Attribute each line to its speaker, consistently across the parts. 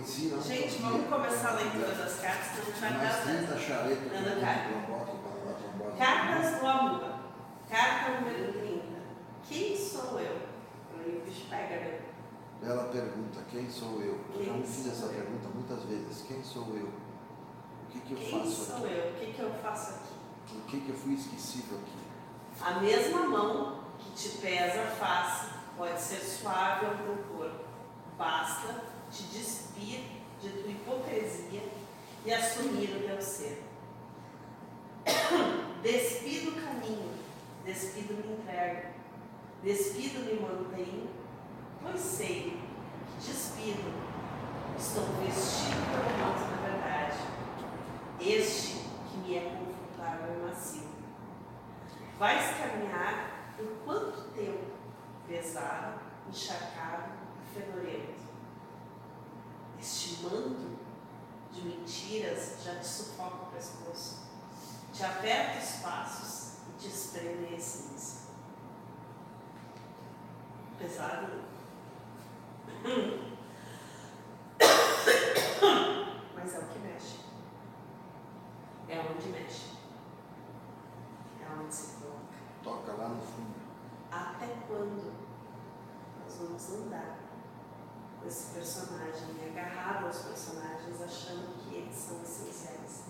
Speaker 1: em si não
Speaker 2: Gente, vamos começar a leitura das cartas, que a gente vai dar
Speaker 1: 30 charetas para trombose.
Speaker 2: Cartas do amor. Carta número 30. Quem sou eu? Aí o bicho pega, né?
Speaker 1: Ela pergunta, quem sou eu? Eu já
Speaker 2: Quem
Speaker 1: me fiz
Speaker 2: sou
Speaker 1: essa
Speaker 2: eu?
Speaker 1: pergunta muitas vezes. Quem sou eu? O que, que eu
Speaker 2: Quem
Speaker 1: faço
Speaker 2: sou
Speaker 1: aqui?
Speaker 2: eu? O que, que eu faço aqui?
Speaker 1: O que, que eu fui esquecido aqui?
Speaker 2: A mesma mão que te pesa a face pode ser suave ao teu corpo. Basta te despir de tua hipocrisia e assumir o teu ser. Despido o caminho, despido me entrego, despido me mantenho, pois sei que despido estou vestido pelo manto da verdade, este que me é confortável e macio. Vais caminhar por quanto tempo? Pesado, encharcado e fedorento. Este manto de mentiras já te sufoca o pescoço, te aperta os passos e te espreme a essência. Pesado? Mas é o que mexe. É onde mexe. É onde se coloca.
Speaker 1: Toca lá no fundo.
Speaker 2: Até quando nós vamos andar com esse personagem, agarrado aos personagens, achando que eles são essenciais?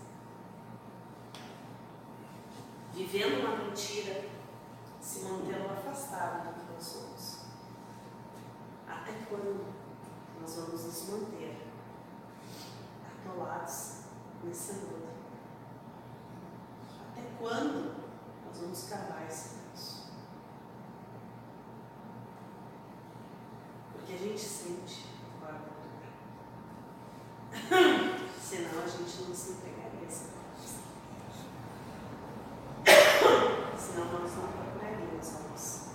Speaker 2: Vivendo uma mentira, se mantendo afastado do que nós somos. Até quando nós vamos nos manter atolados nesse mundo? Até quando nós vamos cavar esse poço? Porque a gente sente lugar. Senão a gente não se entregaria essa coisa. Senão nós não procuraríamos a luz.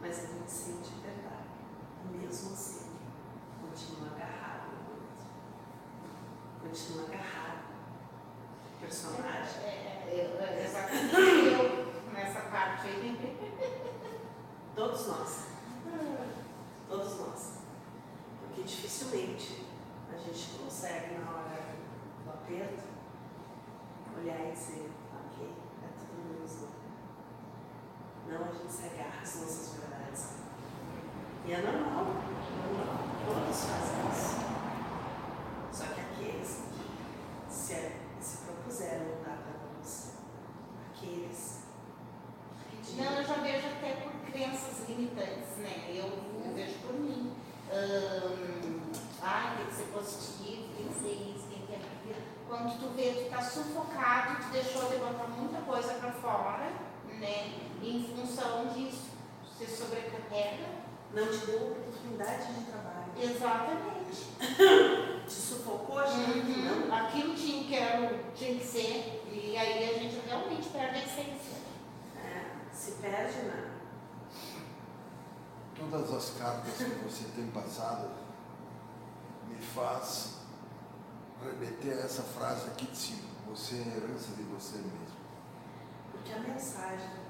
Speaker 2: Mas a gente sente verdade. Mesmo assim, continua agarrado no outro. Continua agarrado. Personagem.
Speaker 3: É, eu- é exatamente eu nessa parte aí.
Speaker 2: Todos nós. Todos nós. Porque dificilmente a gente consegue, na hora do aperto, olhar e dizer, ok, é tudo menos não. A gente se agarra às nossas verdades. E é normal, normal. Todos fazem isso. Só que aqueles que se, se propuseram lutar pela luz, aqueles que
Speaker 3: Não, eu já vejo até por crenças limitantes, né? Eu, eu vejo por mim. Ahn, ah, tem que ser positivo, tem que ser isso, tem que ter aquilo. Quando tu vê, tu tá sufocado, tu deixou de botar muita coisa para fora, né? Em função você sobrecarrega.
Speaker 2: não te deu oportunidade de trabalho.
Speaker 3: Exatamente.
Speaker 2: Te sufocou não.
Speaker 3: Uhum. Aquilo tinha que, era, tinha que ser, e aí a gente realmente perde a essência.
Speaker 2: É, se perde na.
Speaker 1: Todas as cartas que você tem passado me faz remeter a essa frase aqui de cima. Você é herança de você mesmo.
Speaker 2: Porque a mensagem.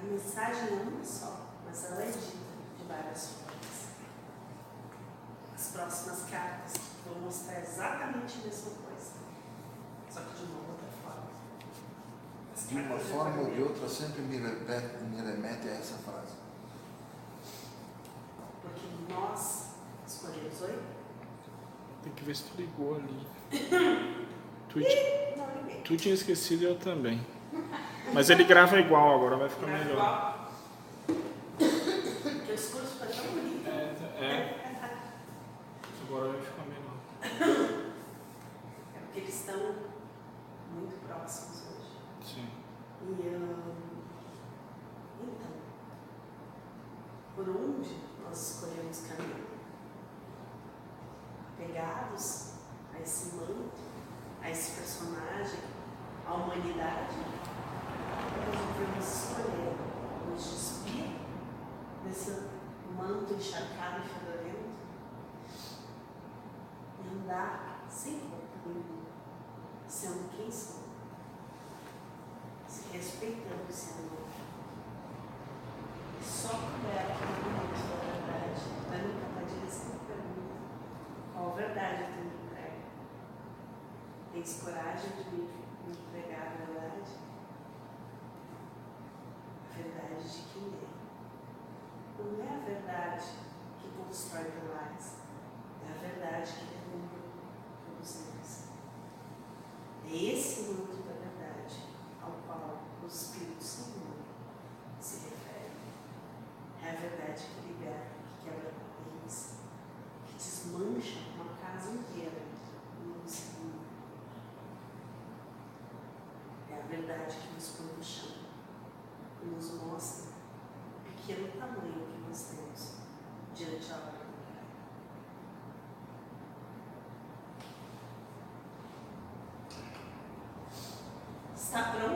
Speaker 2: A mensagem é uma só, mas ela é dita de várias formas. As próximas cartas vão mostrar exatamente a mesma coisa, só que de uma outra forma. As
Speaker 1: De uma forma ou de outra sempre me, repete, me remete a essa frase.
Speaker 2: Porque nós escolhemos, oi?
Speaker 4: Tem que ver se tu ligou ali. Tu, tu tinha esquecido e eu também. Mas ele grava igual, agora vai ficar melhor.
Speaker 2: verdade que constrói pilares, é a verdade que derruba produzimos. É esse manto da verdade ao qual o Espírito Senhor se refere. É a verdade que liberta, que quebra correntes, que desmancha uma casa inteira no segundo. É a verdade que nos põe no chão nos mostra o pequeno tamanho que nós temos leggere. Sta provando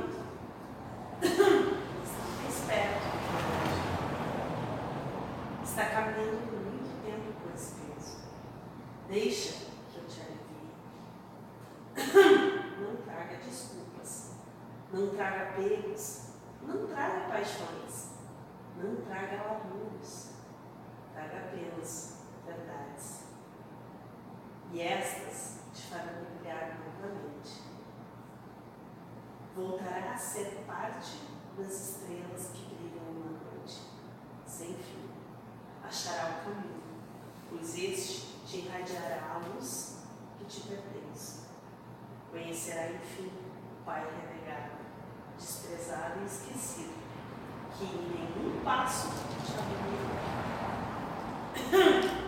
Speaker 2: existe te irradiará a luz que te pertence. Conhecerá, enfim, o Pai renegado, desprezado e esquecido, que em nenhum passo te abandonará.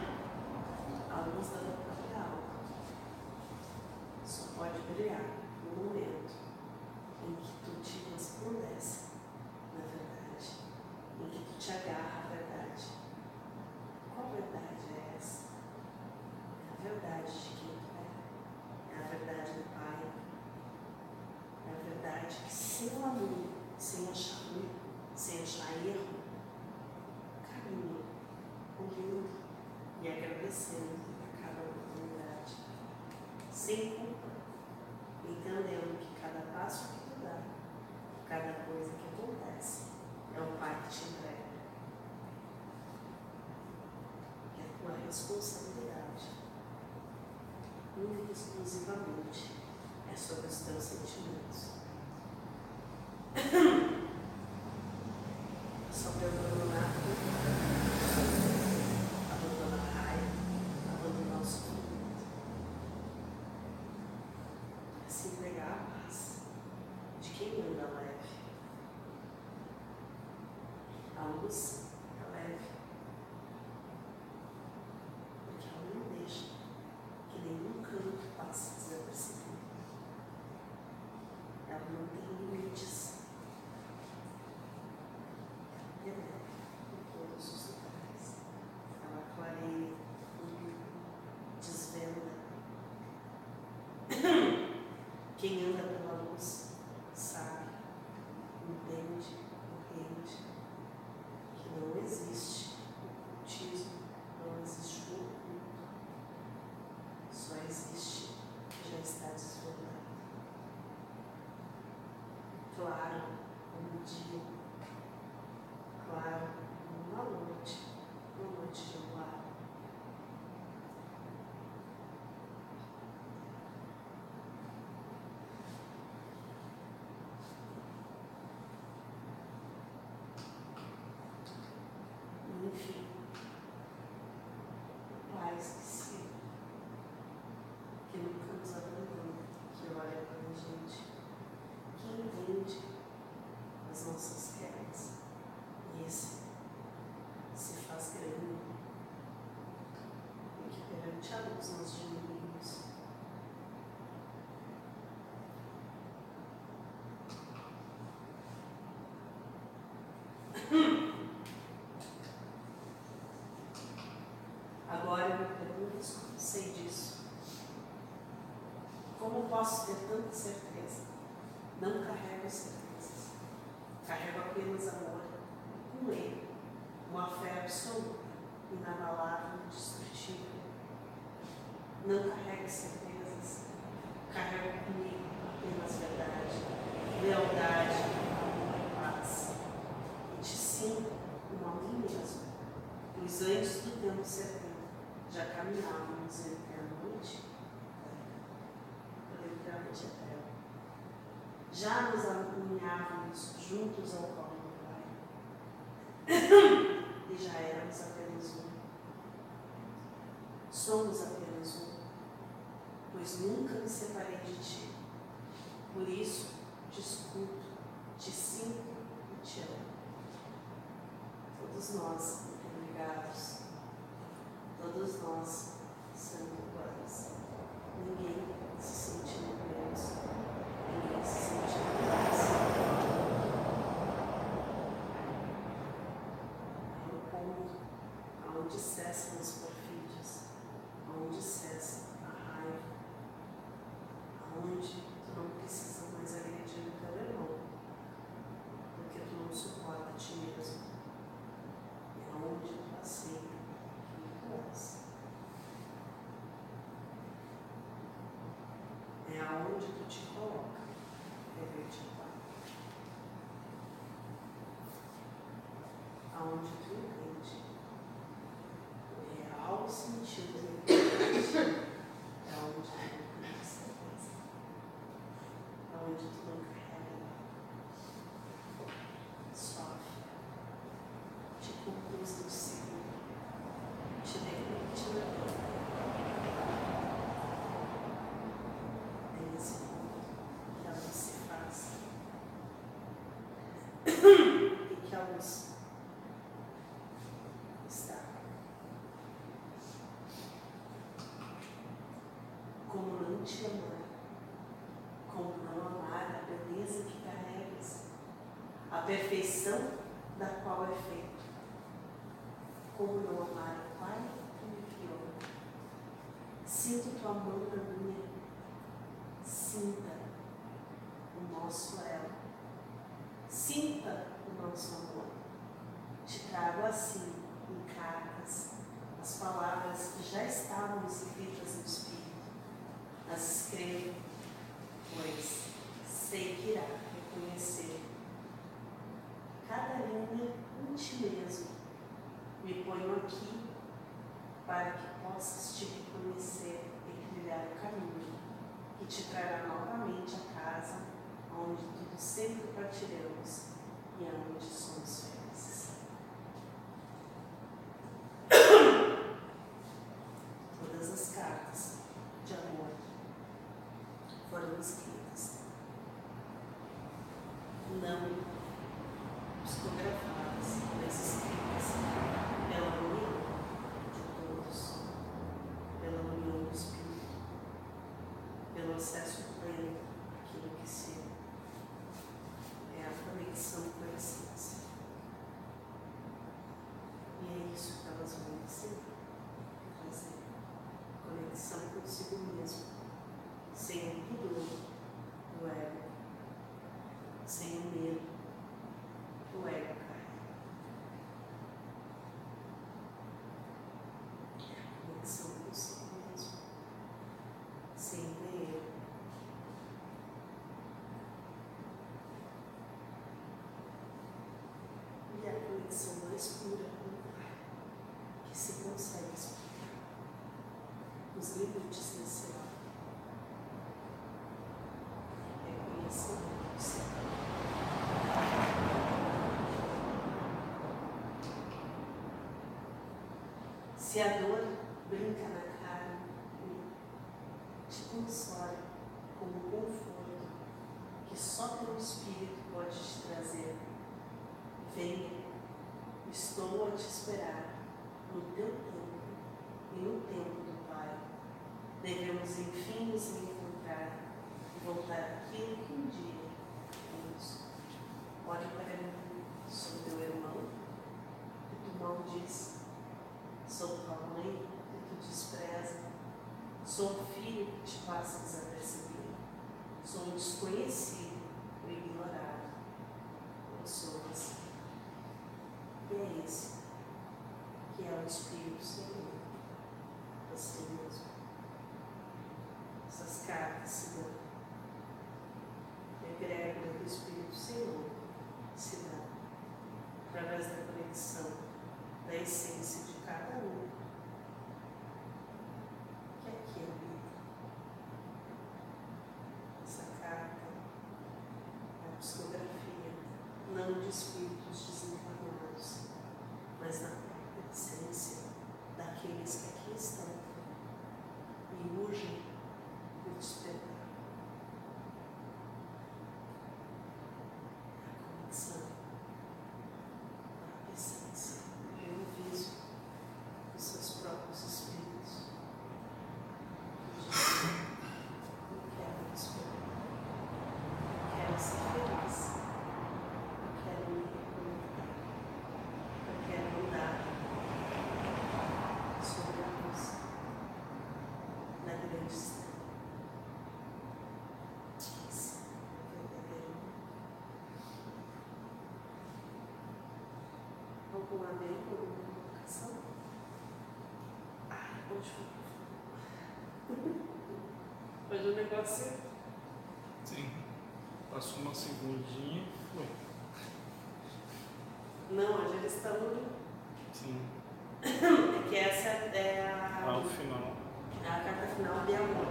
Speaker 2: seco corpos. Colorado Agora eu pergunto, sei disso. Como posso ter tanta certeza? Não carrego certezas. Carrego apenas amor, um ele, uma fé absoluta, inabalável, indestrutível. Não carrego certezas. Carrego comigo apenas verdade, lealdade. pequeno sertão, já caminhávamos entre a noite e a noite eterna. Já nos alinhávamos juntos ao colo do Pai. E já éramos apenas um. Somos apenas um, pois nunca me separei de ti. Por isso, te escuto, te sinto e te amo. Todos nós, obrigados todos nós sendo iguais. Ninguém se sentindo menos, ninguém se sentindo mais. É o ponto aonde cessam as perfídias, aonde cessa a raiva, aonde tu não precisa mais agredir o teu irmão, porque tu não suporta a ti mesmo. É onde tu aceita quem tu és. Aonde tu te coloca, é vertical. Aonde tu entende o real sentido da liberdade é onde tu não certeza. É onde tu não carrega nada. Sofre. Te conduz no seguro. Te permite na vida. É nesse ponto que a luz se faz. E que a luz está. Como não te amar, como não amar a beleza que carregas, a perfeição da qual é feito. Como não amar o Pai que me criou. Sinto tua mão na minha, sinta o nosso elo, sinta o nosso amor. Te trago assim, em cartas, as palavras que já estavam escritas no Espírito. As escrevo, pois sei que irá reconhecer cada linha em ti mesmo. Me ponho aqui para que possas te reconhecer e trilhar o caminho que te trará novamente a casa onde tudo sempre partiremos e onde somos felizes. Todas as cartas de amor foram escritas, não psicografadas, mas escritas pela união de todos, pela união do Espírito, pelo acesso pleno àquilo que se é a conexão com a essência. E é isso que elas vão ensinar, fazer conexão consigo mesmo, sem o pudor do ego, sem o medo do ego carrega. Conexão consigo mesmo, sem ver eu. E a conexão mais pura com o Pai, que se consegue explicar os limites desse lado. Reconhecimento do ser. Se a dor brinca na carne, te console com um conforto que só teu Espírito pode te trazer. Venha, estou a te esperar no teu tempo e no tempo do Pai. Devemos enfim nos encontrar e voltar àquilo que um dia fomos. Olhe para mim, sou teu irmão, e tu mal diz. Sou tua mãe, e tu despreza. Sou o filho que te passa desapercebido. Sou um desconhecido, o ignorado. Eu sou assim. E é esse que é o Espírito Senhor. Você mesmo. Essas cartas se dão. Egrégora do Espírito Senhor se dá através da conexão da essência Hoje o negócio
Speaker 4: Sim. Passou uma segundinha e foi.
Speaker 2: Não, hoje eles estão.
Speaker 4: Sim.
Speaker 2: É que essa é a,
Speaker 4: Lá no final.
Speaker 2: é a carta final de amor.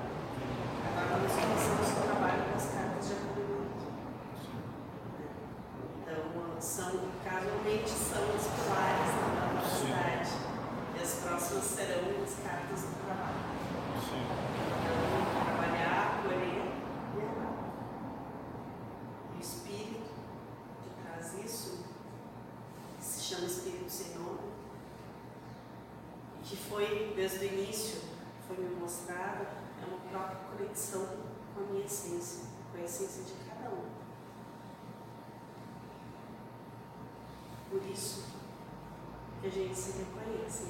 Speaker 2: Agora nós começamos o trabalho com as cartas de acolhimento. Então, são, casualmente, são os pilares da nossa
Speaker 4: Sim.
Speaker 2: cidade. E as próximas serão as cartas do trabalho.
Speaker 4: Sim.
Speaker 2: Então, trabalhar, acolher e amar. E o espírito que traz isso, que se e que foi, desde o início, foi me mostrado, é uma própria conexão com a minha essência, com a essência de cada um. Por isso que a gente se reconhece.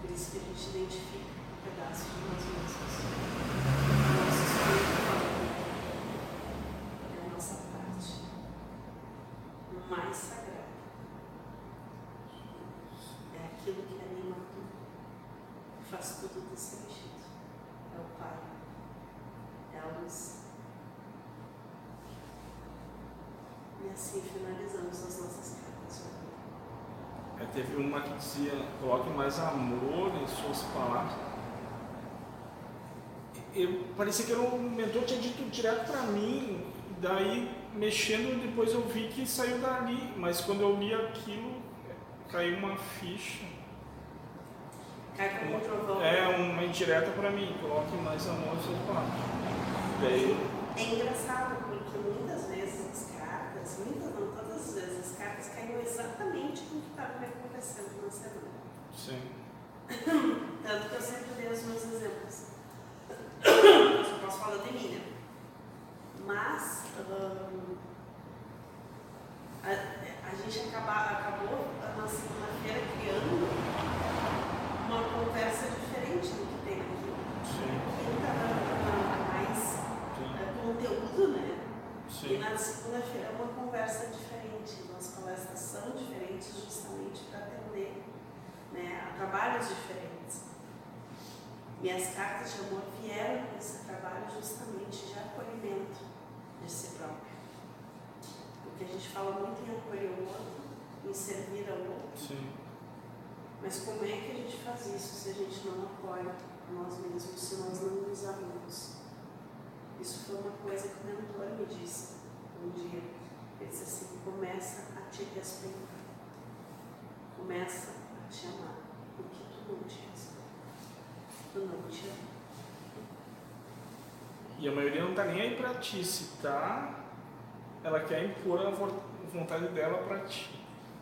Speaker 2: Por isso que a gente identifica um pedaço de nós mesmos. O nosso espírito falando é a nossa parte o mais sagrado. É aquilo que anima tudo, que faz tudo ter sentido. É o Pai, é a luz. E assim finalizamos as nossas cartas.
Speaker 4: É, teve uma que dizia, coloque mais amor em suas palavras. Eu, parecia que era um mentor tinha dito direto para mim, daí mexendo depois eu vi que saiu dali, mas quando eu li aquilo, caiu uma ficha.
Speaker 2: Cai como um trovão.
Speaker 4: É uma indireta para mim, coloque mais amor em suas palavras. Daí,
Speaker 2: É engraçado porque muitas vezes as cartas, muitas não, todas as vezes as cartas caíram exatamente me acontecendo na semana.
Speaker 4: sim,
Speaker 2: Tanto que eu sempre dei os meus exemplos. Eu só posso falar de mim, né? Mas hum, a, a gente acaba, acabou na segunda-feira criando uma conversa diferente do que tem aqui.
Speaker 4: sim,
Speaker 2: está dando mais
Speaker 4: sim,
Speaker 2: é, conteúdo, né? E
Speaker 4: sim,
Speaker 2: na segunda-feira é uma conversa diferente, umas palestras são diferentes justamente para atender né, a trabalhos diferentes. E as cartas de amor vieram com esse trabalho justamente de acolhimento de si próprio. Porque a gente fala muito em acolher o outro, em servir ao outro,
Speaker 4: sim.
Speaker 2: mas como é que a gente faz isso se a gente não apoia nós mesmos, se nós não nos amamos? Isso foi uma coisa que o mentor me disse um dia. Ele disse assim: começa a te respeitar, começa a te amar, porque tu não te respeita, tu não te ama.
Speaker 4: E a maioria não tá nem aí pra ti, se tá, ela quer impor a vo- vontade dela pra ti.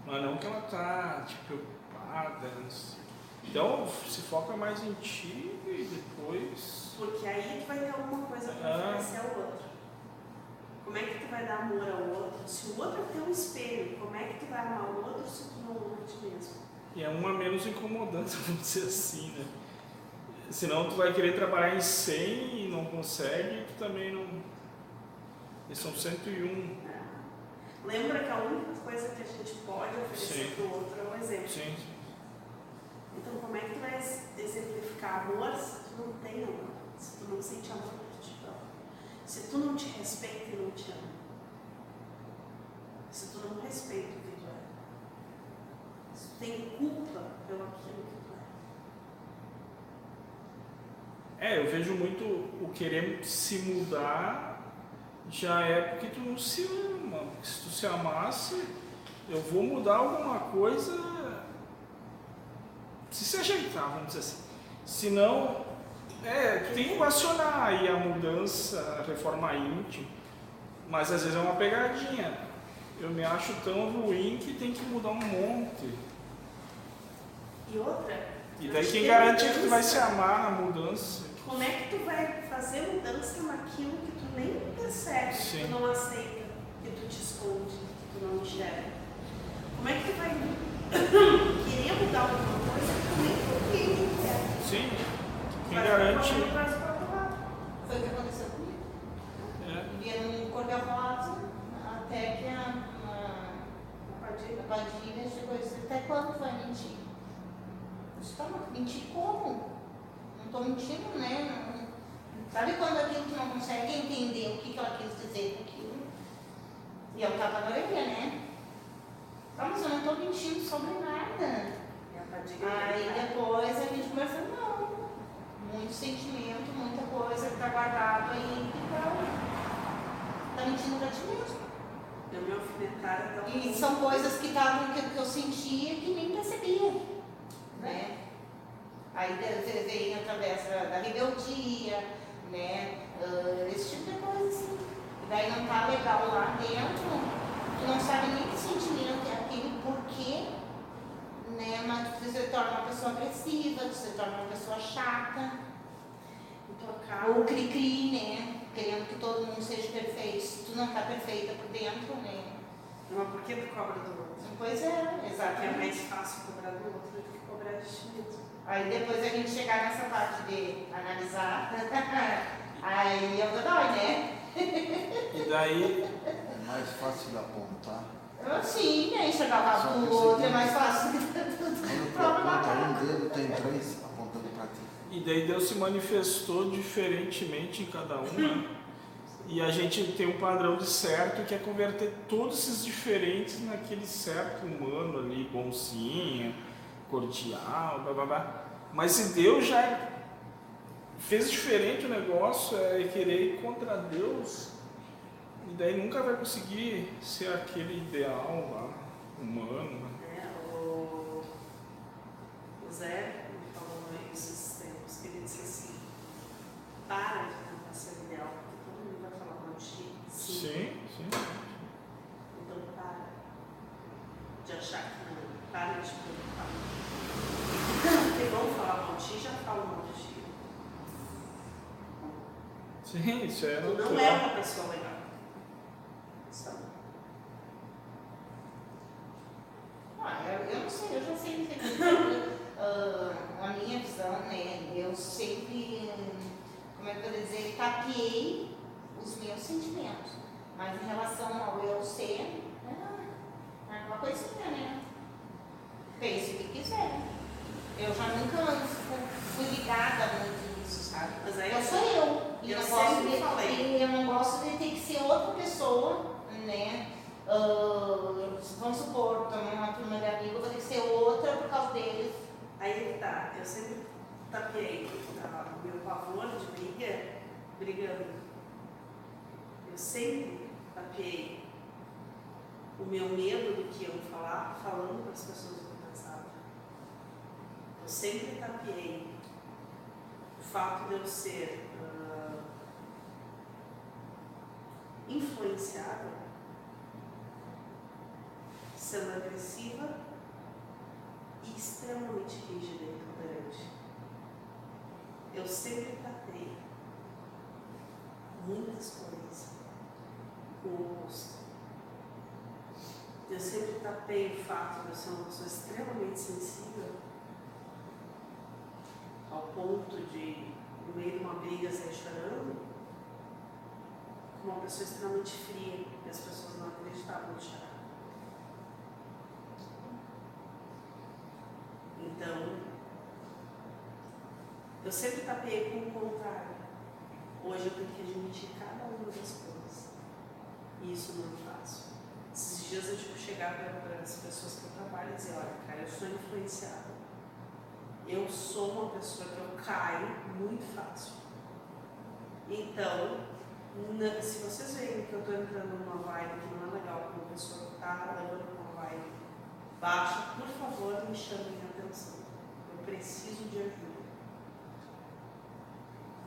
Speaker 4: Mas não que ela tá, tipo, preocupada, não sei. Então, se foca mais em ti e depois.
Speaker 2: Porque aí tu vai ter alguma coisa para
Speaker 4: Ah.
Speaker 2: oferecer ao outro. Como é que tu vai dar amor ao outro? Se o outro é teu espelho, como é que tu vai amar o outro se tu mesmo?
Speaker 4: E é uma menos incomodante, vamos dizer assim, né? Senão tu vai querer trabalhar em 100 e não consegue, tu também não. Eles são 101.
Speaker 2: né? Lembra que a única coisa que a gente pode oferecer para o outro é o exemplo.
Speaker 4: Sim.
Speaker 2: Então, como é que tu vai exemplificar amor se tu não tem amor? Se tu não sente amor por ti próprio? Se tu não te respeita e não te ama? Se tu não respeita o que tu é? Se tu tem culpa pelo aquilo que tu é?
Speaker 4: É, eu vejo muito o querer se mudar já é porque tu não se ama. Se tu se amasse, eu vou mudar alguma coisa. Se se ajeitar, vamos dizer assim. Se não, é, tem que equacionar aí a mudança, a reforma íntima. Mas às vezes é uma pegadinha. Eu me acho tão ruim que tem que mudar um monte.
Speaker 2: E outra,
Speaker 4: E daí quem
Speaker 2: que
Speaker 4: garante que tu vai se amar na mudança?
Speaker 2: Como é que tu vai fazer mudança naquilo que tu nem percebe, que
Speaker 4: Sim.
Speaker 2: tu não aceita, que tu te esconde, que tu não enxerga? Como é que tu vai querer mudar alguma coisa que tu nem compreende que é?
Speaker 4: Sim. Quem
Speaker 2: Vai
Speaker 4: garante.
Speaker 3: Foi o que aconteceu comigo.
Speaker 4: É.
Speaker 3: Vivia num cor-de-rosa até que a, a,
Speaker 2: A
Speaker 3: Padilha chegou e disse, até quando vai mentir? Uma Mentir como? Não estou mentindo, né? Não- Sabe quando aquilo tu não consegue entender o que, que ela quis dizer com aquilo? E eu tava na orelha, né? Ah, mas eu não estou mentindo sobre nada.
Speaker 2: E a fadiga
Speaker 3: Aí
Speaker 2: é
Speaker 3: depois a gente começa, não, muito sentimento, muita coisa que tá guardado aí que tá, tá mentindo pra ti mesmo.
Speaker 2: Eu me
Speaker 3: E são coisas que estavam que, que eu sentia que nem percebia. Né? Aí vem através da, rebeldia, né? Ah, esse tipo de coisa assim. E daí não tá legal lá dentro, tu não sabe nem que sentimento é aquele porquê, né? Mas tu se torna uma pessoa agressiva, tu se torna uma pessoa chata,
Speaker 2: intocável.
Speaker 3: ou cri-cri, né? Querendo que todo mundo seja perfeito. Se tu não tá perfeita por dentro, né?
Speaker 2: Mas por que tu cobra do outro?
Speaker 3: Pois é,
Speaker 2: Porque é
Speaker 3: exatamente.
Speaker 2: mais fácil cobrar do outro do que cobrar de ti mesmo.
Speaker 3: Aí depois a gente chegar nessa parte de analisar, aí eu dou dói, né?
Speaker 4: E daí,
Speaker 1: É mais fácil de apontar.
Speaker 3: Eu sim, né? Enxergar o
Speaker 1: Só
Speaker 3: rabo
Speaker 1: que
Speaker 3: do
Speaker 1: o
Speaker 3: outro é mais fácil.
Speaker 1: Quando tu aponta um dedo, tem três apontando para ti.
Speaker 4: e daí Deus se manifestou diferentemente em cada um, né? E a gente tem um padrão de certo que é converter todos esses diferentes naquele certo humano ali, bonzinho, cordial, blá blá blá. Mas se Deus já fez diferente o negócio, é querer ir contra Deus, e daí nunca vai conseguir ser aquele ideal lá, humano. né?
Speaker 2: né? O, o Zé me falou esses tempos que ele disse assim, para de tentar ser ideal, porque todo mundo vai falar mal de ti.
Speaker 4: Sim, sim.
Speaker 2: Então para de achar que não, para de te preocupar. Porque vão falar mal de ti, já falam mal de ti.
Speaker 4: Sim, isso é
Speaker 2: Tu não é uma pessoa legal.
Speaker 3: Ah, eu, eu não sei, eu já sei ah, a minha visão, né? Eu sempre, como é que eu vou dizer, tapeei os meus sentimentos. Mas em relação ao eu ser, é, é uma coisinha, né? Pense o que quiser. Eu já nunca fu- fui ligada muito nisso, sabe?
Speaker 2: Mas aí
Speaker 3: Eu sou eu. E
Speaker 2: eu
Speaker 3: não gosto
Speaker 2: sempre
Speaker 3: de,
Speaker 2: falei.
Speaker 3: e eu não gosto de ter que ser outra pessoa, né? Ah, vamos supor, estamos numa turma de amigos, eu vou ter que ser outra por causa deles.
Speaker 2: Aí tá, eu sempre tapeei tá, o meu pavor de briga brigando. Eu sempre tapeei o meu medo do que iam falar, falando para as pessoas o que eu pensava. Eu sempre tapeei o fato de eu ser influenciada, sendo agressiva e extremamente rígida e intolerante. Eu sempre tratei muitas coisas com o oposto. Eu sempre tapei o fato de eu ser uma pessoa extremamente sensível ao ponto de, no meio de uma briga, sair chorando, com uma pessoa extremamente fria e as pessoas não acreditavam no chorar. Então, eu sempre tapeei com o contrário. Hoje eu tenho que admitir cada uma das coisas. E isso não é fácil. Esses dias eu tipo chegar para as pessoas que eu trabalho e dizer, olha, cara, eu sou influenciada. Eu sou uma pessoa que eu caio muito fácil. Então, se vocês veem que eu estou entrando numa vibe que não é legal com uma pessoa que está levando uma vibe baixa, por favor, me chamem a atenção. Eu preciso de ajuda.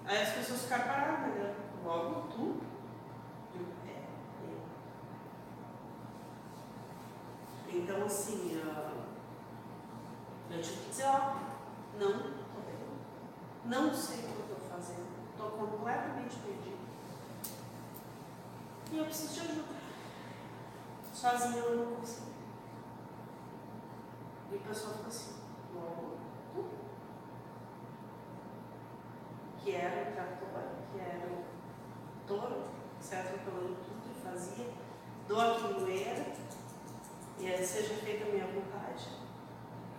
Speaker 2: Aí as pessoas ficaram paradas, né? Logo tu. É. Então, assim, ah, eu tive que dizer, ó, não tô bem. Não sei o que estou fazendo. Estou completamente perdida. E eu preciso de ajuda. Sozinha eu não consigo. E o pessoal fica assim, logo. Que era o trator, que era o touro, que saia atropelando tudo e fazia, dou a quindoeira, e aí seja feita a minha vontade.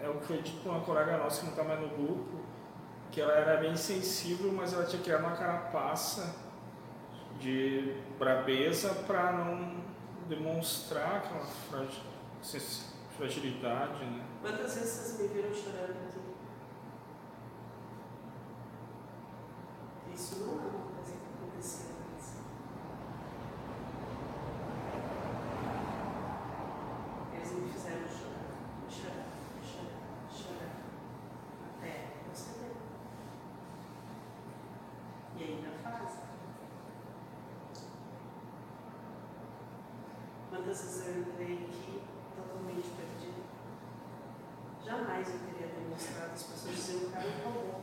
Speaker 4: É o que por uma colega nossa que não está mais no grupo, que ela era bem sensível, mas ela tinha criado uma carapaça de brabeza para não demonstrar aquela fragilidade, né?
Speaker 2: Quantas vezes vocês me viram chorando aqui? Isso não é uma coisa que aconteceu antes. Eles me fizeram chorar, chorar, chorar, chorar. Até eu ceder. E ainda faz. Quantas vezes eu entrei aqui totalmente perdida? Jamais eu teria demonstrado, as pessoas diziam que o cara é um robô.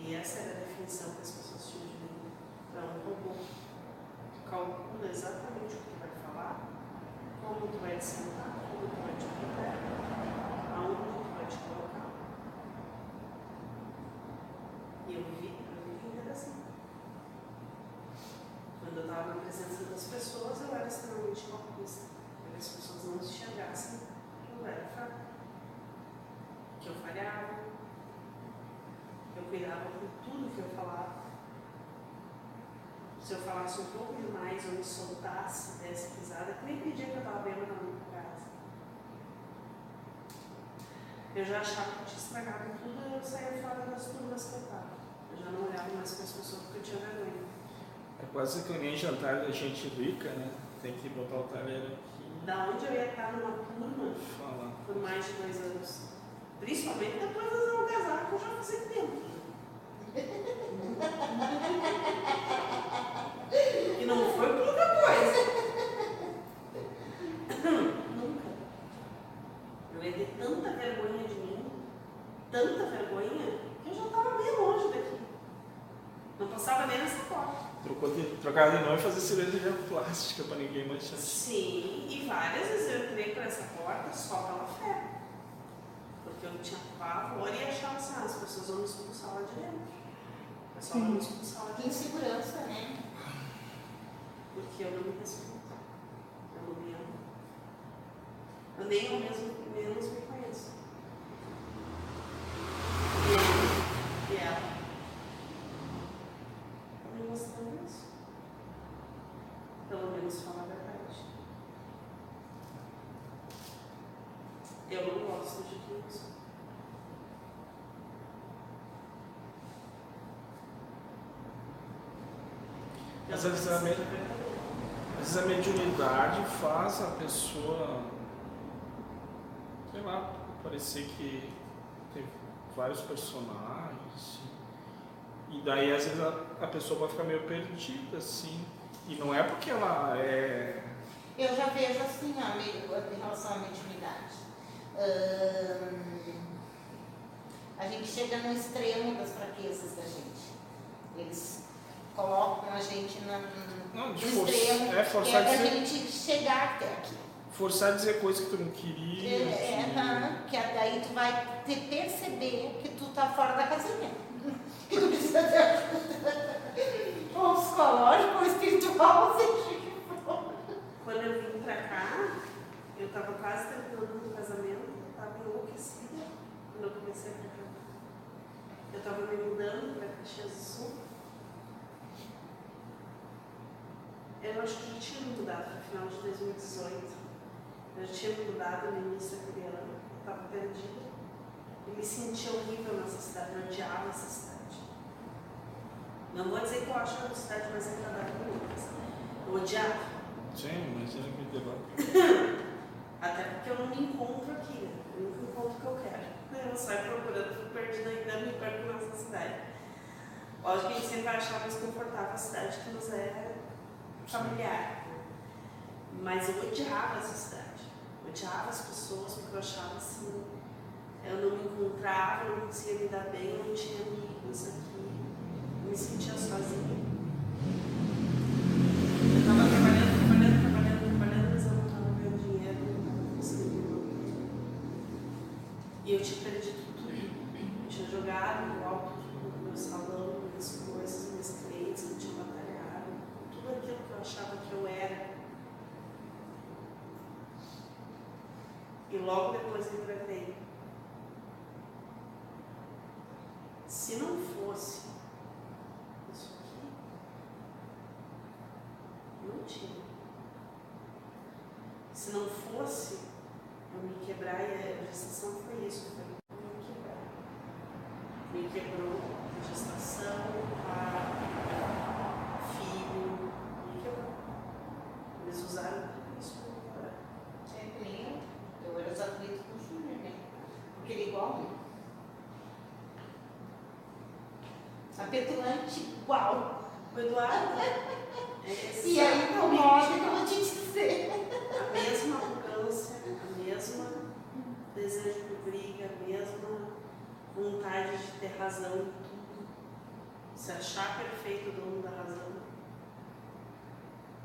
Speaker 2: E essa era a definição que as pessoas tinham de mim. É um robô. Calcula exatamente o que tu vai falar, como tu vai te sentar, como tu vai te colocar, aonde tu vai te colocar. E eu vivi, eu vivi inteira assim. Quando eu estava na presença das pessoas, eu era extremamente calculista. Para que as pessoas não enxergassem que eu era fraca. Que eu falhava. Eu cuidava por tudo que eu falava. Se eu falasse um pouco demais, eu me soltasse, desse risada, que nem pedia que eu estava bêbada na minha casa. Eu já achava que eu tinha estragado tudo, eu saía fora das turmas que eu estava. Eu já não olhava mais para as pessoas porque eu tinha vergonha.
Speaker 4: É quase que nem jantar da gente rica, né? Tem que botar o talher aqui
Speaker 2: Da onde eu ia estar numa turma
Speaker 4: falar.
Speaker 2: por mais de dois anos. Principalmente depois das algazarras que eu já aqui dentro. E não foi por outra coisa. Nunca. Eu ia ter tanta vergonha de mim, tanta vergonha, que eu já estava bem longe daqui. Não passava nem nessa porta.
Speaker 4: Trocou de, trocava de nome e fazer cirurgia plástica para ninguém manchar.
Speaker 2: Sim, e várias vezes eu entrei por essa porta só pela fé. Porque eu tinha pavor e achava assim, ah, as pessoas vão me expulsar lá de dentro. O pessoal vai me expulsar lá de dentro.
Speaker 3: Insegurança, né?
Speaker 2: Porque eu não me respeito. Eu não me amo. Eu nem eu mesmo menos me conheço. E ele, e ela. Tá me mostrando isso. Pelo menos fala a verdade. Eu não gosto de tudo isso.
Speaker 4: Às vezes a vezes a mediunidade faz a pessoa, sei lá, parecer que tem vários personagens. E daí às vezes a, a pessoa vai ficar meio perdida, assim. E não é porque ela é.
Speaker 3: Eu já vejo assim, meio- em relação à mediunidade. Ahn, a gente chega no extremo das fraquezas da gente. Eles colocam a gente na,
Speaker 4: Não,
Speaker 3: no
Speaker 4: de for-
Speaker 3: extremo,
Speaker 4: é
Speaker 3: que
Speaker 4: forçar
Speaker 3: é pra
Speaker 4: a dizer,
Speaker 3: gente chegar até aqui.
Speaker 4: forçar a dizer coisa que tu não queria.
Speaker 3: É, é,
Speaker 4: que-
Speaker 3: aham, que daí tu vai te perceber que tu tá fora da casinha. Que tu precisa de ajuda. Ou psicológico, ou espiritual, seja o que for.
Speaker 2: Quando eu vim pra cá, eu estava quase terminando o casamento, eu estava enlouquecida quando eu comecei a vir pra cá. Eu estava me mudando para Caxias do Sul. Eu acho que eu já tinha mudado no final de 2018. Eu já tinha mudado no início daquele ano. Eu estava perdida. E me sentia horrível nessa cidade, eu odiava essa cidade. Não vou dizer que eu acho a cidade mais agradável do mundo, eu odiava.
Speaker 4: Sim, mas era aquele debate.
Speaker 2: Até porque eu não me encontro aqui? Eu nunca encontro o que eu quero. Eu saio procurando, fico perdida ainda, me perco nessa cidade. Lógico que a gente sempre vai achar mais confortável a cidade que nos é familiar. Mas eu odiava essa cidade. Odiava as pessoas porque eu achava assim. Eu não me encontrava, eu não conseguia me dar bem, eu não tinha amigos aqui. Eu me sentia sozinha. Eu estava trabalhando, trabalhando, trabalhando, trabalhando, mas eu não estava ganhando dinheiro, não conseguindo me. E eu tinha perdido tudo. Eu tinha jogado no alto tudo no meu salão, minhas coisas, minhas clientes, eu tinha batalhado. Tudo aquilo que eu achava que eu era. E logo depois entreguei. Se não fosse isso aqui, não tinha. Se não fosse eu me quebrar, e a gestação foi isso, foi me quebrar. Me quebrou a gestação, a filho, me quebrou. Eles usaram tudo isso para me quebrar.
Speaker 3: É que nem eu. Eu era exatamente com o Júnior, né? Porque ele é igual a mim. A petulante igual.
Speaker 2: O Eduardo, é
Speaker 3: E aí incomoda que eu vou te dizer.
Speaker 2: a mesma arrogância, a mesma desejo de briga, a mesma vontade de ter razão em tudo. Se achar perfeito o dono da razão.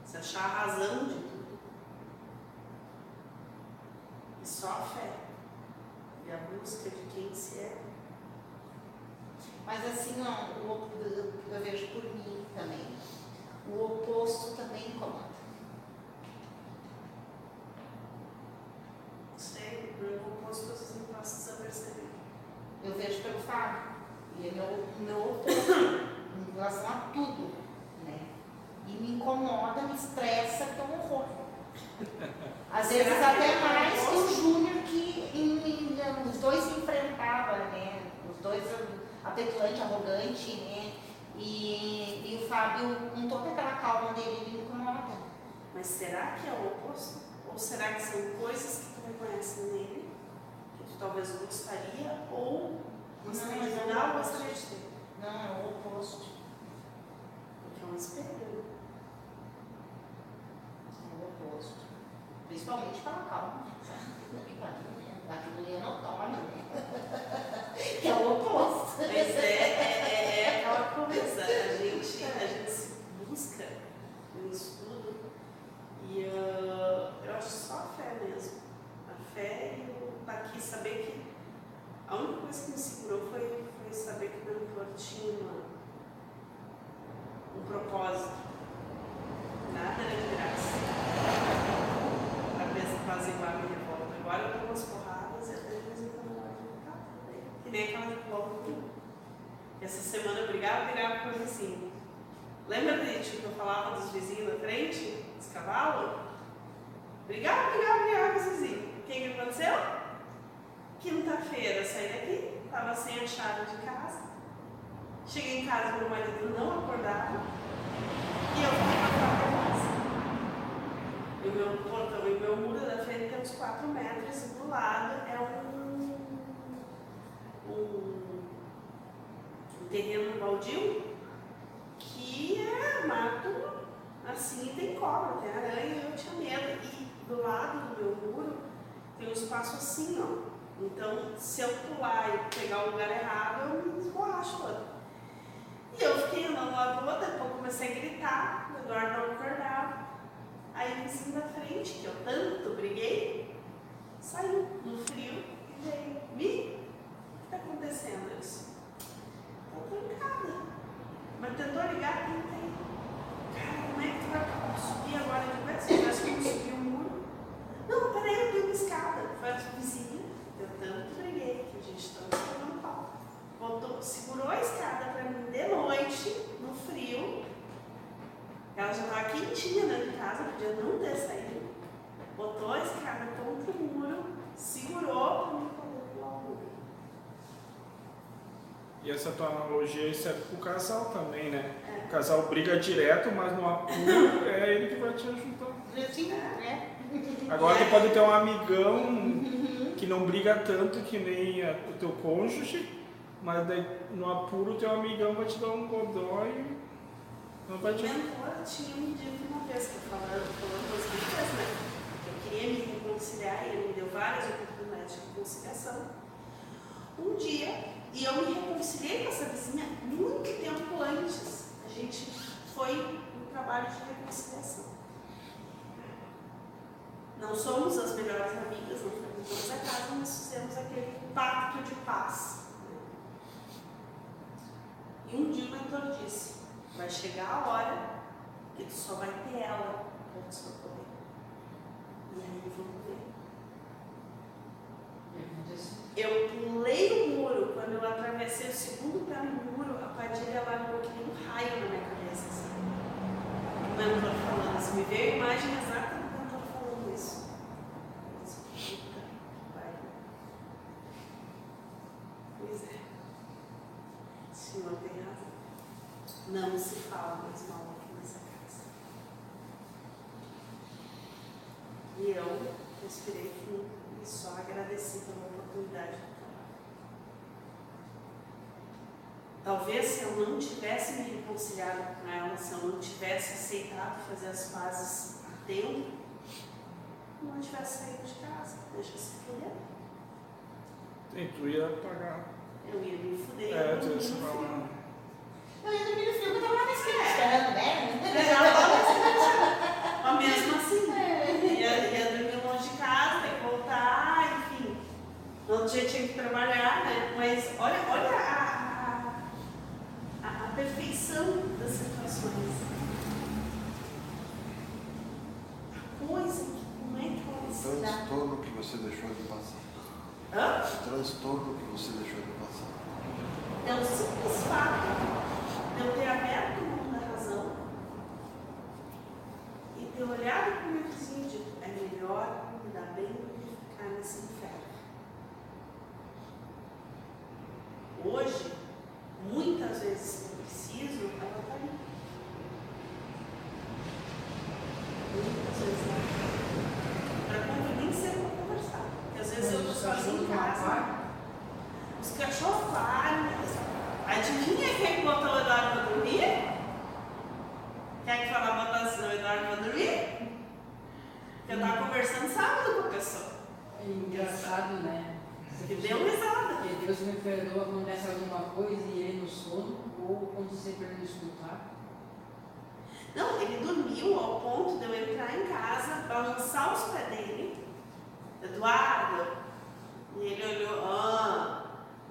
Speaker 2: Se achar a razão de tudo. E só a fé. E a busca de.
Speaker 3: Mas assim, ó, o eu vejo por mim também. O oposto também incomoda.
Speaker 2: Sei, no oposto vocês não passam a perceber.
Speaker 3: Eu vejo pelo Fábio. Ele é meu, meu oposto em relação a tudo. Né? E me incomoda, me estressa, que é um horror. Às vezes até
Speaker 2: é
Speaker 3: mais que o? Júnior, que em- em- os dois enfrentavam, né? Os dois, a petulante, arrogante, né? E, e o Fábio, com toda aquela calma dele, ele incomoda.
Speaker 2: Mas será que é o oposto? Ou será que são coisas que tu reconhece nele, que tu talvez gostaria, ou gostaria
Speaker 3: Não,
Speaker 2: de ou gostaria de ter?
Speaker 3: Não, é o oposto.
Speaker 2: Porque é um espelho.
Speaker 3: É o oposto. Principalmente para a calma. Né? Aquilo ali é notório, né? Que é o oposto.
Speaker 2: Mas é, é, é, é aquela coisa, a gente, a gente se busca no estudo e ah, eu acho só a fé mesmo. A fé e o estar aqui, saber que a única coisa que me segurou foi, foi saber que o mentor tinha uma, um propósito. Nada era de graça. Para apaziguar a minha revolta. Agora eu dou umas porradas e até de vez em quando eu olho e tá, aquela revolta comigo. Essa semana eu brigava, brigava com coisa assim. Lembra, Titi, que eu falava dos vizinhos na frente, dos cavalos? Brigava, brigava, brigava com os vizinhos. O que, que aconteceu? Quinta-feira saí daqui, estava sem a chave de casa. Cheguei em casa, meu marido não acordava. E eu fui para casa. E o meu portão e o meu muro da frente tem uns 4 metros e do lado é um, um, um terreno baldio que é mato assim tem cobra, tem aranha eu tinha medo. E do lado do meu muro tem um espaço assim, ó. Então, se eu pular e pegar o lugar errado, eu me esborracho todo. E eu fiquei andando lá do outro, depois comecei a gritar, o Eduardo não acordava. Aí o vizinho da frente, que eu tanto briguei, saiu no frio e veio. Que está acontecendo? Disse, tô trancada. Mas tentou ligar, tentei. Cara, como é que tu vai subir agora de pé? Se tivesse como subir o muro. Não, peraí, eu tenho uma escada. Foi a vizinha, eu tanto briguei que a gente tanto pegando pau. Botou, segurou a escada para mim de noite, no frio. Ela já estava quentinha dentro de casa, podia não ter saído. Botou a escada contra o muro, segurou para mim poder pular o muro.
Speaker 4: E essa tua analogia serve pro casal também, né?
Speaker 2: É.
Speaker 4: O casal briga direto, mas no apuro é ele que vai te ajudar.
Speaker 3: Assim, né?
Speaker 4: Agora tu pode ter um amigão que não briga tanto que nem a- o teu cônjuge, mas daí no apuro o teu amigão vai te dar um godó e não vai te
Speaker 2: mentor tinha me dito uma vez que eu falando, falando com as brigas, né? que Eu queria me reconciliar e ele me deu várias oportunidades de reconciliação. Um dia, e eu me reconciliei com essa vizinha muito tempo antes. A gente foi no trabalho de reconciliação. Não somos as melhores amigas, não frequentamos a casa, mas fizemos aquele pacto de paz. E um dia o mentor disse, vai chegar a hora que tu só vai ter ela para te socorrer. E aí vamos ver. Eu pulei o muro, quando eu atravessei o segundo pé no muro, a padilha largou que nem um raio na minha cabeça. Assim. O mentor falando, assim, me veio a imagem exata do mentor falando isso. "Puta que pariu." Pois é. O senhor tem razão. Não se fala mais mal aqui nessa casa. E eu respirei fundo e só agradeci pela oportunidade trabalho. Talvez se eu não tivesse me reconciliado com ela, se eu não tivesse aceitado fazer as pazes a tempo, eu não tivesse saído de casa, deixa se fuder.
Speaker 4: Tem, tu ia pagar.
Speaker 2: Eu ia me fuder.
Speaker 4: É,
Speaker 2: eu
Speaker 4: tu
Speaker 2: ia
Speaker 4: se
Speaker 2: fuder.
Speaker 4: falar.
Speaker 3: Eu ia dormir no frio, eu tava lá na esquina esperando, né?
Speaker 2: Mas mesmo assim,
Speaker 3: É.
Speaker 2: ia, ia dormir longe de casa, ter que voltar, enfim. No outro dia tinha que trabalhar, né? Mas olha, olha a, a, a, perfeição das situações. A coisa, que- como é ela
Speaker 1: O transtorno que você deixou de passar.
Speaker 2: Hã?
Speaker 1: O transtorno que você deixou de passar.
Speaker 2: É o simples fato de eu ter aberto o mundo da razão e ter olhado para o meu vizinho e dito, é melhor me dar bem do que ficar nesse inferno. Hoje, muitas vezes que eu preciso, ela está ali. Muitas vezes ela está Para conveniência para conversar. Porque às vezes eu estou sozinha em casa. Os cachorros param. Adivinha quem é que botou o Eduardo para dormir? Quer que falar a botação do Eduardo para dormir? Eu estava conversando sábado com a pessoa.
Speaker 5: É engraçado, né?
Speaker 2: Que deu risada.
Speaker 5: Deus me perdoa, acontece alguma coisa e ele no sono, ou quando você ele escutar.
Speaker 2: Não, ele dormiu ao ponto de eu entrar em casa, balançar os pés dele. Eduardo. E ele olhou, ah.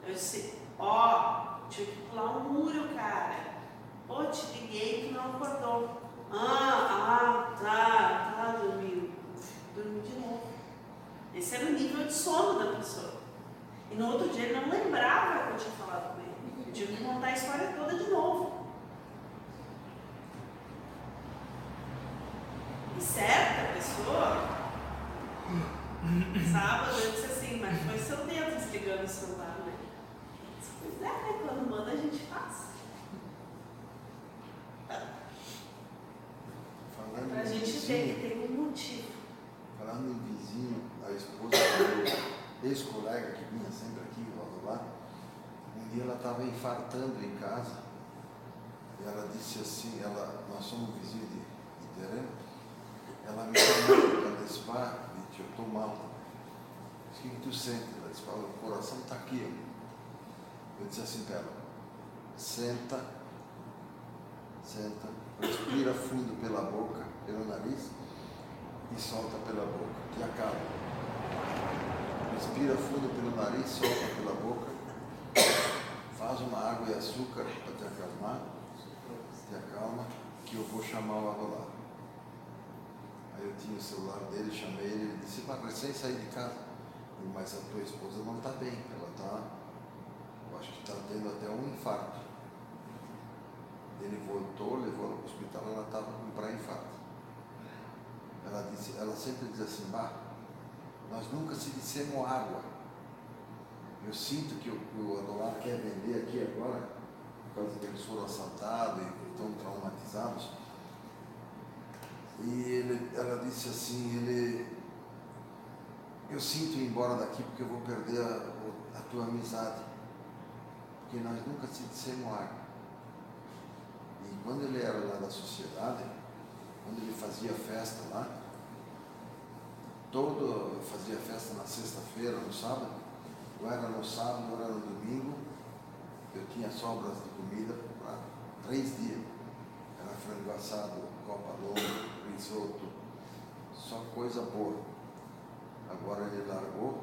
Speaker 2: Eu disse, ó, tive que pular um muro, cara. Pô, te liguei, tu não acordou. Ah, ah, tá, tá dormindo. Dormi de novo. Esse era o nível de sono da pessoa. E no outro dia ele não lembrava que eu tinha falado com ele. Eu tive que contar a história toda de novo. E certa pessoa, sábado eu disse assim, mas foi seu dedo desligando o celular, né? Pois é, né? Quando manda a gente faz.
Speaker 1: Falando
Speaker 2: Pra gente ver
Speaker 1: vizinho,
Speaker 2: que tem um motivo.
Speaker 1: falando em vizinho, a esposa meu ex-colega que vinha sempre aqui, lado lá, um dia ela estava infartando em casa e ela disse assim, ela, nós somos vizinhos de, de ela me chamou para disse, eu estou mal. O que, que tu sente? Ela disse, "Pá, o coração está aqui. ó." Eu disse assim para ela, senta, senta, respira fundo pela boca, pelo nariz e solta pela boca, te acalma. Respira fundo pelo nariz, solta pela boca, faz uma água e açúcar para te acalmar, te acalma, que eu vou chamar o Arolar. Aí eu tinha o celular dele, chamei ele, ele disse, mas recém saí de casa. Mas a tua esposa não está bem, ela está, eu acho que está tendo até um infarto. Ele voltou, levou ela para o hospital, ela estava com pré-infarto. Ela, disse, ela sempre diz assim, bah, nós nunca se dissemos água. Eu sinto que o, o quer vender aqui agora, por causa que eles foram assaltados e estão traumatizados. E ele, ela disse assim, ele, eu sinto ir embora daqui porque eu vou perder a, a tua amizade. Porque nós nunca se dissemos água. E quando ele era lá da sociedade, quando ele fazia festa lá, todo fazia festa na sexta-feira, no sábado, ou era no sábado, ou era no domingo, eu tinha sobras de comida para três dias. Era frango assado, copa longa, risoto, só coisa boa. Agora ele largou,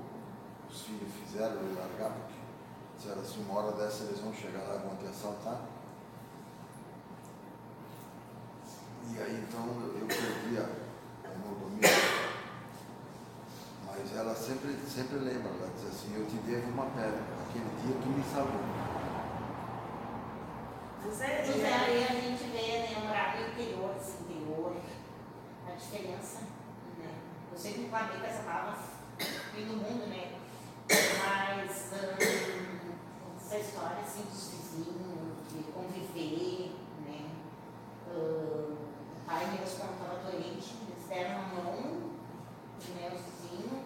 Speaker 1: os filhos fizeram ele largar, porque disseram assim, uma hora dessa eles vão chegar lá e vão te assaltar. E aí então eu eu perdi a, no domingo, Mas ela sempre, sempre lembra, ela diz assim, eu te devo uma pedra, aquele dia tu me salvou.
Speaker 2: Mas é,
Speaker 3: Pois é,
Speaker 2: é,
Speaker 3: aí a gente vê, né, morar no interior, assim, interior, a diferença, né? Eu sempre reclamei com essa palavra fim do mundo, né? Mas hum, essa história, assim, dos vizinhos, de conviver, né? Hum, o pai mesmo, quando estava doente, eles deram a mão, né, os vizinhos.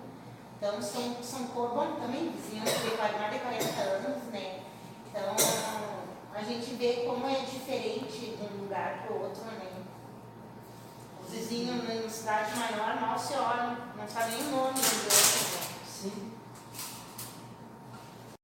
Speaker 3: Então, são, são bom, também vizinhos de mais de 40 anos, né? Então, a gente vê como é diferente de um lugar para o outro, né? Os vizinhos na cidade maior, mal se olham, não sabe nem o nome do outro, né?
Speaker 5: Sim.